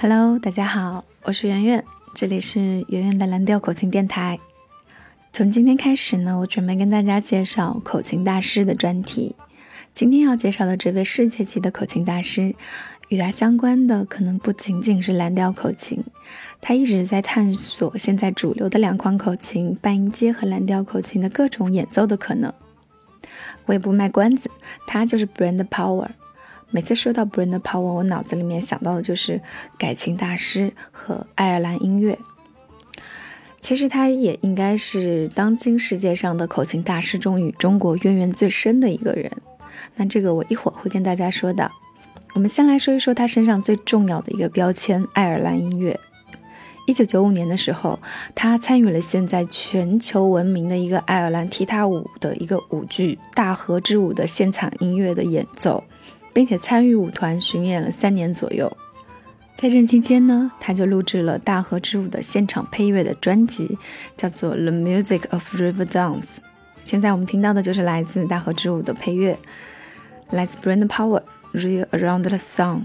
Hello，大家好，我是圆圆，这里是圆圆的蓝调口琴电台。从今天开始呢，我准备跟大家介绍口琴大师的专题。今天要介绍的这位世界级的口琴大师，与他相关的可能不仅仅是蓝调口琴，他一直在探索现在主流的两款口琴——半音阶和蓝调口琴的各种演奏的可能。我也不卖关子，他就是 Brand Power。每次说到 Brand Power，我脑子里面想到的就是改琴大师和爱尔兰音乐。其实他也应该是当今世界上的口琴大师中与中国渊源最深的一个人。那这个我一会儿会跟大家说的。我们先来说一说他身上最重要的一个标签——爱尔兰音乐。一九九五年的时候，他参与了现在全球闻名的一个爱尔兰踢踏舞的一个舞剧《大河之舞》的现场音乐的演奏，并且参与舞团巡演了三年左右。在这期间呢，他就录制了《大河之舞》的现场配乐的专辑，叫做《The Music of River Dance》。现在我们听到的就是来自《大河之舞》的配乐，来自 Brand Power，《Reel Around the Sun》。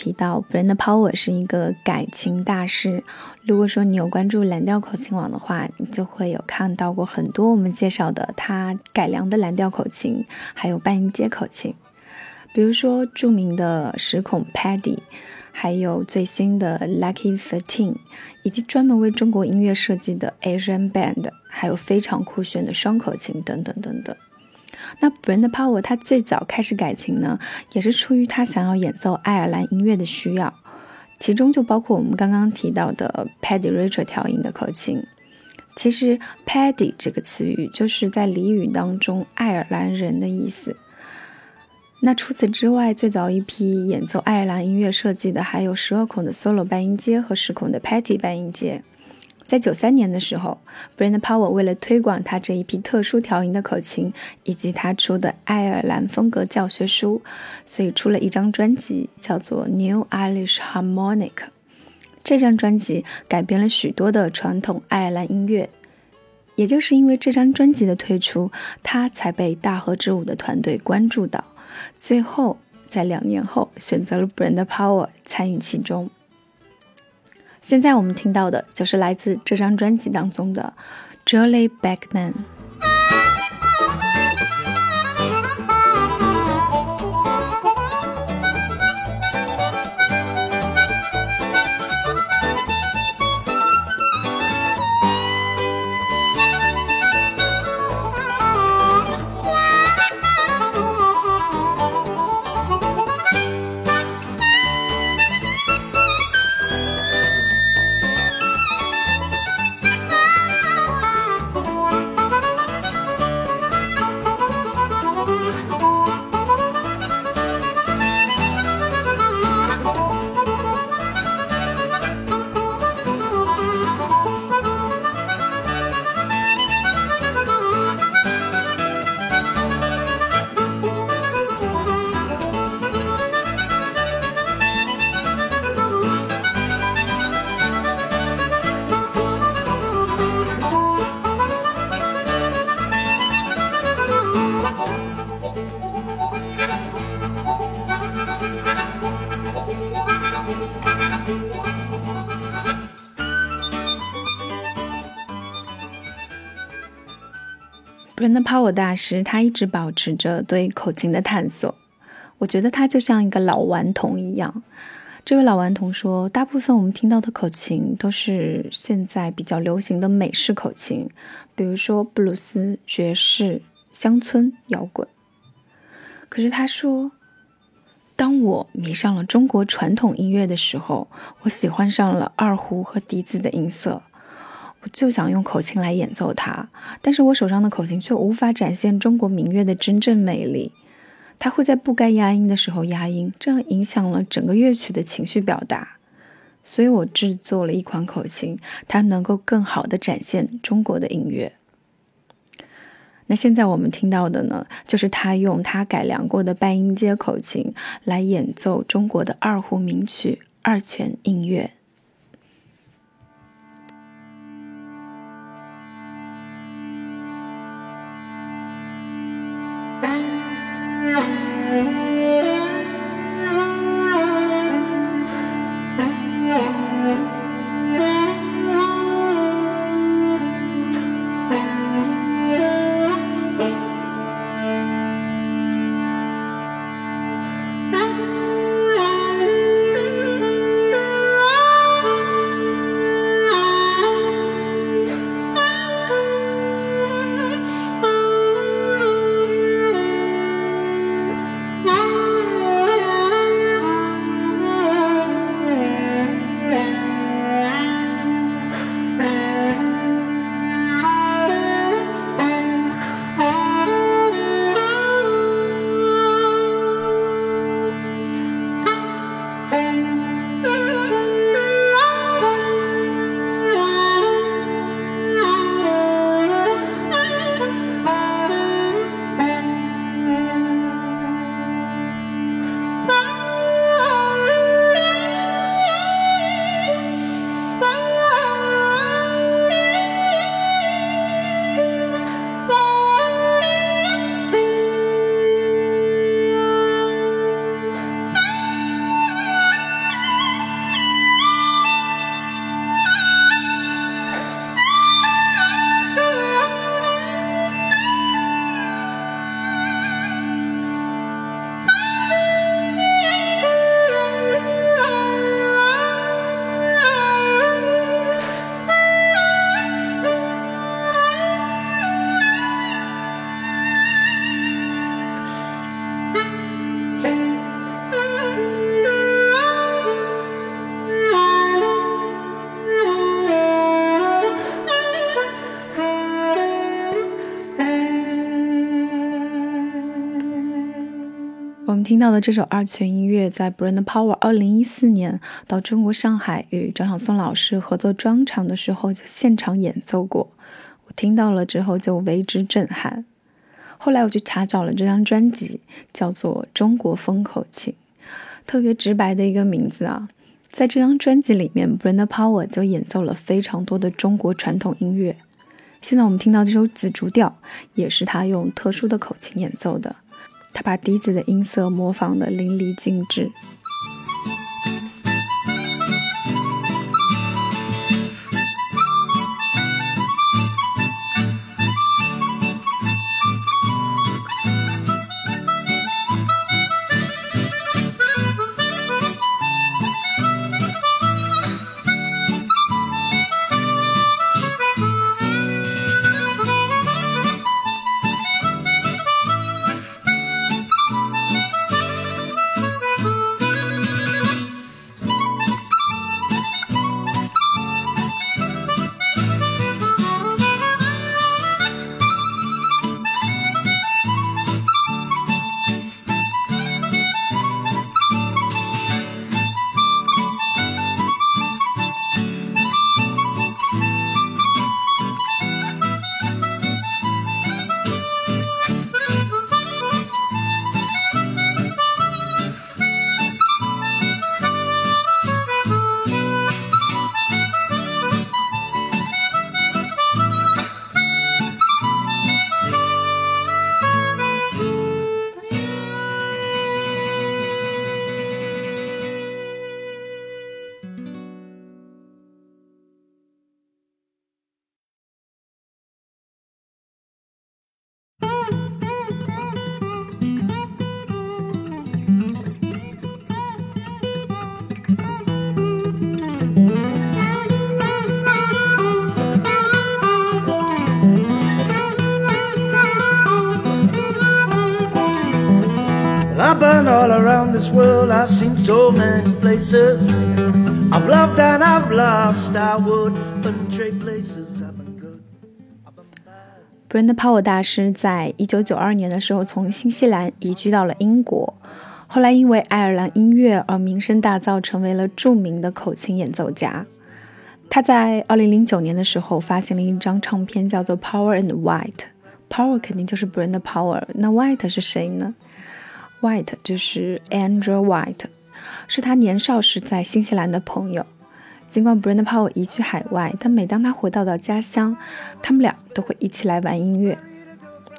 提到，Brand Power 是一个改琴大师。如果说你有关注蓝调口琴网的话，你就会有看到过很多我们介绍的他改良的蓝调口琴，还有半音阶口琴。比如说著名的十孔 Paddy，还有最新的 Lucky Thirteen，以及专门为中国音乐设计的 Asian Band，还有非常酷炫的双口琴等等等等。那 Brand Power 他最早开始改琴呢，也是出于他想要演奏爱尔兰音乐的需要，其中就包括我们刚刚提到的 Paddy Richard 调音的口琴。其实 Paddy 这个词语就是在俚语当中爱尔兰人的意思。那除此之外，最早一批演奏爱尔兰音乐设计的还有十二孔的 solo 半音阶和十孔的 Paddy 半音阶。在九三年的时候，Brand Power 为了推广他这一批特殊调音的口琴，以及他出的爱尔兰风格教学书，所以出了一张专辑，叫做 New Irish Harmonic。这张专辑改编了许多的传统爱尔兰音乐，也就是因为这张专辑的推出，他才被大河之舞的团队关注到，最后在两年后选择了 Brand Power 参与其中。现在我们听到的就是来自这张专辑当中的 Julie Beckman。Brand Power 大师，他一直保持着对口琴的探索。我觉得他就像一个老顽童一样。这位老顽童说，大部分我们听到的口琴都是现在比较流行的美式口琴，比如说布鲁斯、爵士、乡村摇滚。可是他说，当我迷上了中国传统音乐的时候，我喜欢上了二胡和笛子的音色。我就想用口琴来演奏它，但是我手上的口琴却无法展现中国民乐的真正魅力。它会在不该压音的时候压音，这样影响了整个乐曲的情绪表达。所以我制作了一款口琴，它能够更好的展现中国的音乐。那现在我们听到的呢，就是他用他改良过的半音阶口琴来演奏中国的二胡名曲二泉映月。听到的这首二泉音乐，在 Brand Power 二零一四年到中国上海与张晓松老师合作专场的时候就现场演奏过。我听到了之后就为之震撼。后来我去查找了这张专辑，叫做《中国风口琴》，特别直白的一个名字啊。在这张专辑里面，Brand Power 就演奏了非常多的中国传统音乐。现在我们听到这首紫竹调，也是他用特殊的口琴演奏的。他把笛子的音色模仿得淋漓尽致。I've been all around this world, I've seen so many places. I've loved and I've lost, I wouldn't trade places. I've been good. Brand Power 大师在一九九二年的时候从新西兰移居到了英国，后来因为爱尔兰音乐而名声大噪，成为了著名的口琴演奏家。他在二零零九年的时候发行了一张唱片，叫做《Power and White》。Power 肯定就是 Brand Power，那 White 是谁呢？White 就是 Andrew White，是他年少时在新西兰的朋友。尽管 Brand Power 移居海外，但每当他回到到家乡，他们俩都会一起来玩音乐。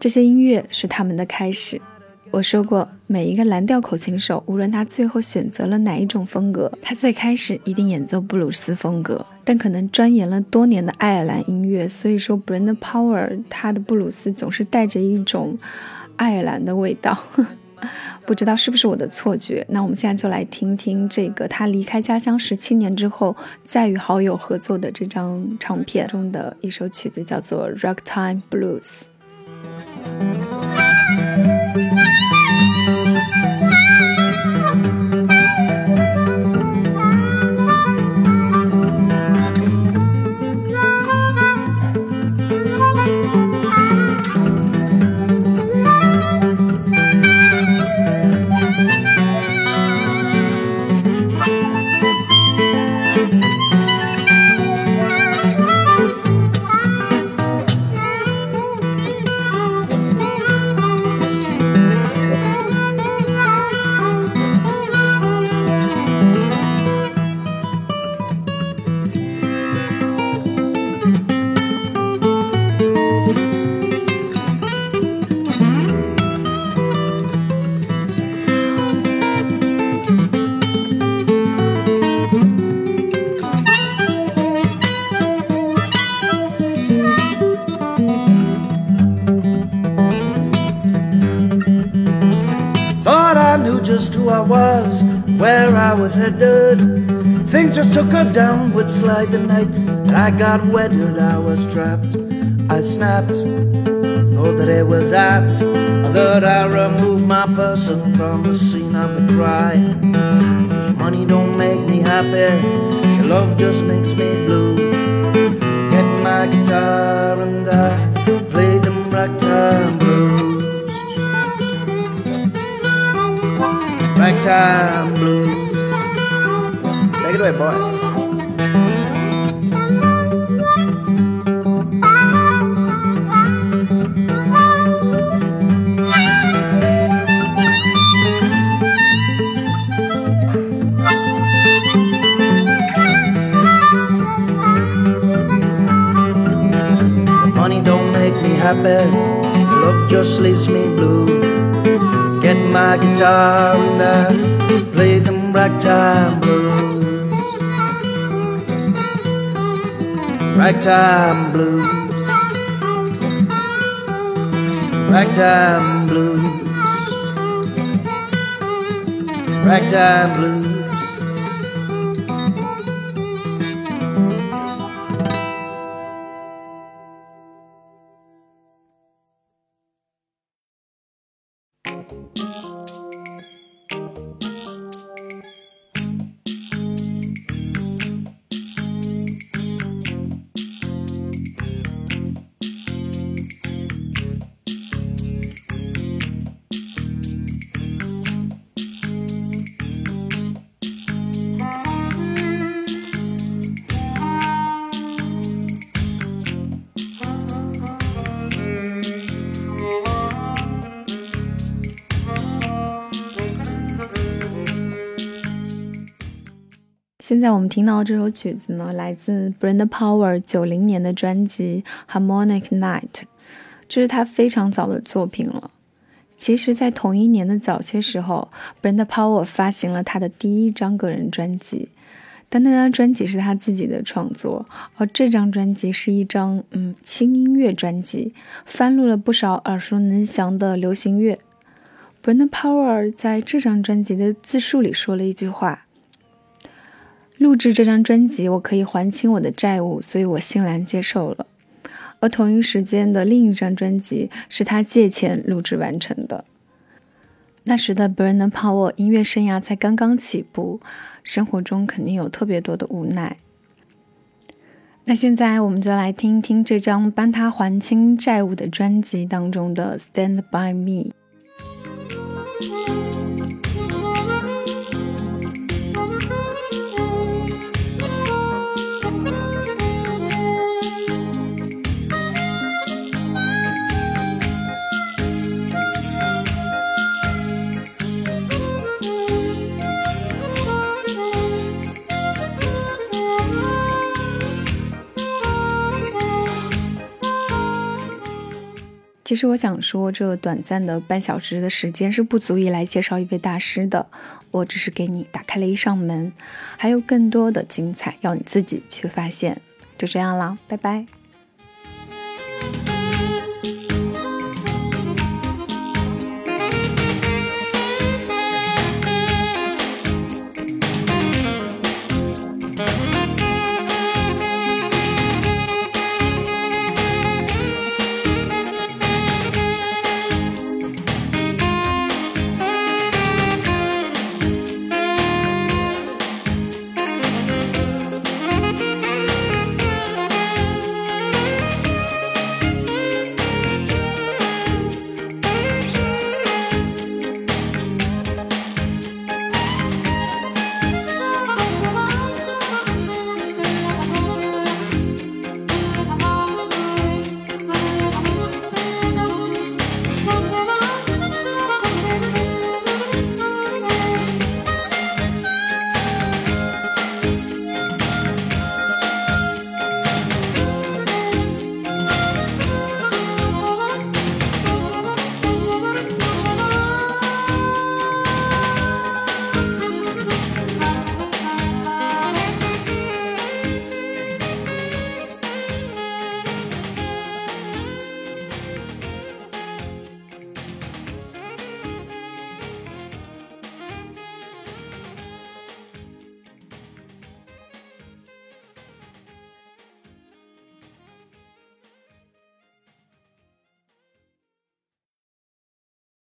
这些音乐是他们的开始。我说过，每一个蓝调口琴手，无论他最后选择了哪一种风格，他最开始一定演奏布鲁斯风格。但可能钻研了多年的爱尔兰音乐，所以说 Brand Power 他的布鲁斯总是带着一种爱尔兰的味道。不知道是不是我的错觉？那我们现在就来听听这个他离开家乡十七年之后，再与好友合作的这张唱片中的一首曲子，叫做《Rock Time Blues》。I was headed. Things just took a downward slide the night that I got wedded. I was trapped, I snapped, thought that it was apt that I removed my person from the scene of the crime. Money don't make me happy, your love just makes me blue. Get my guitar and I play them ragtime blues. ragtime blues. Take it. Money don't make me happy, love just leaves me blue. Get my guitar and I play them ragtime blues. Ragtime blues. Ragtime blues. Ragtime blues. 现在我们听到这首曲子呢，来自 Brenda Power 九零年的专辑《Harmonic Night》，这是他非常早的作品了。其实，在同一年的早些时候，Brenda Power 发行了他的第一张个人专辑，但那张专辑是他自己的创作，而这张专辑是一张嗯轻音乐专辑，翻录了不少耳熟能详的流行乐。Brenda Power 在这张专辑的自述里说了一句话。录制这张专辑，我可以还清我的债务，所以我欣然接受了。而同一时间的另一张专辑是他借钱录制完成的。那时的 Brennan Power 音乐生涯才刚刚起步，生活中肯定有特别多的无奈。那现在我们就来听一听这张帮他还清债务的专辑当中的《Stand by Me》。其实我想说，这短暂的半小时的时间是不足以来介绍一位大师的。我只是给你打开了一扇门，还有更多的精彩要你自己去发现。就这样啦，拜拜。